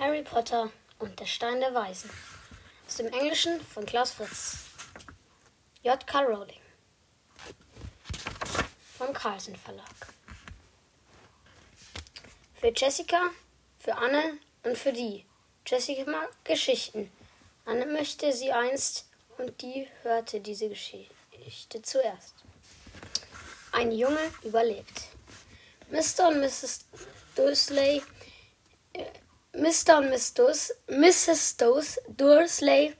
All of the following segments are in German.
Harry Potter und der Stein der Weisen. Aus dem Englischen von Klaus Fritz. J.K. Rowling. Vom Carlsen Verlag. Für Jessica, für Anne und für die. Jessica mag Geschichten. Anne möchte sie einst und die hörte diese Geschichte zuerst. Ein Junge überlebt. Mr. und Mrs. Dursley, Mr. und Miss Durs, Mrs. Durs, Dursley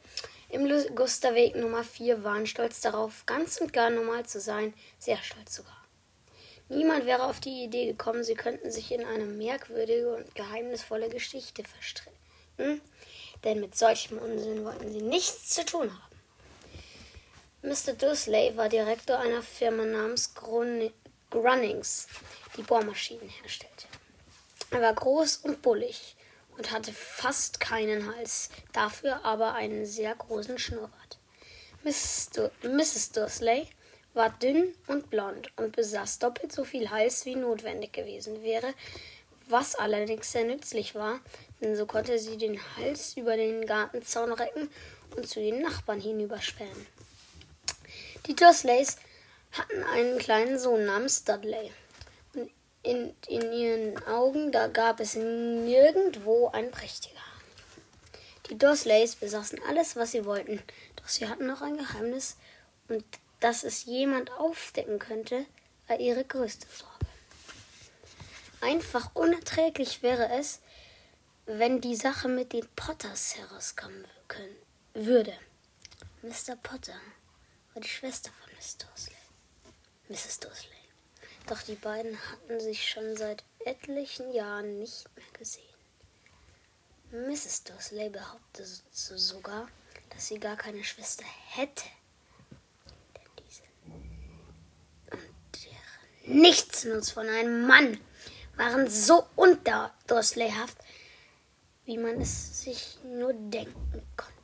im Gusterweg Nummer 4 waren stolz darauf, ganz und gar normal zu sein, sehr stolz sogar. Niemand wäre auf die Idee gekommen, sie könnten sich in eine merkwürdige und geheimnisvolle Geschichte verstricken, denn mit solchem Unsinn wollten sie nichts zu tun haben. Mr. Dursley war Direktor einer Firma namens Grunnings, die Bohrmaschinen herstellte. Er war groß und bullig und hatte fast keinen Hals, dafür aber einen sehr großen Schnurrbart. Mrs. Dursley war dünn und blond und besaß doppelt so viel Hals wie notwendig gewesen wäre, was allerdings sehr nützlich war, denn so konnte sie den Hals über den Gartenzaun recken und zu den Nachbarn hinüberspähen. Die Dursleys hatten einen kleinen Sohn namens Dudley in, in ihren Augen, da gab es nirgendwo ein prächtiger. Die Dursleys besaßen alles, was sie wollten, doch sie hatten noch ein Geheimnis, und dass es jemand aufdecken könnte, war ihre größte Sorge. Einfach unerträglich wäre es, wenn die Sache mit den Potters herauskommen können, würde. Mr. Potter war die Schwester von Miss Dursley. Mrs. Dursley. Doch die beiden hatten sich schon seit etlichen Jahren nicht mehr gesehen. Mrs. Dursley behauptete sogar, dass sie gar keine Schwester hätte. Denn diese und deren Nichtsnutz von einem Mann waren so unterdursleyhaft, wie man es sich nur denken konnte.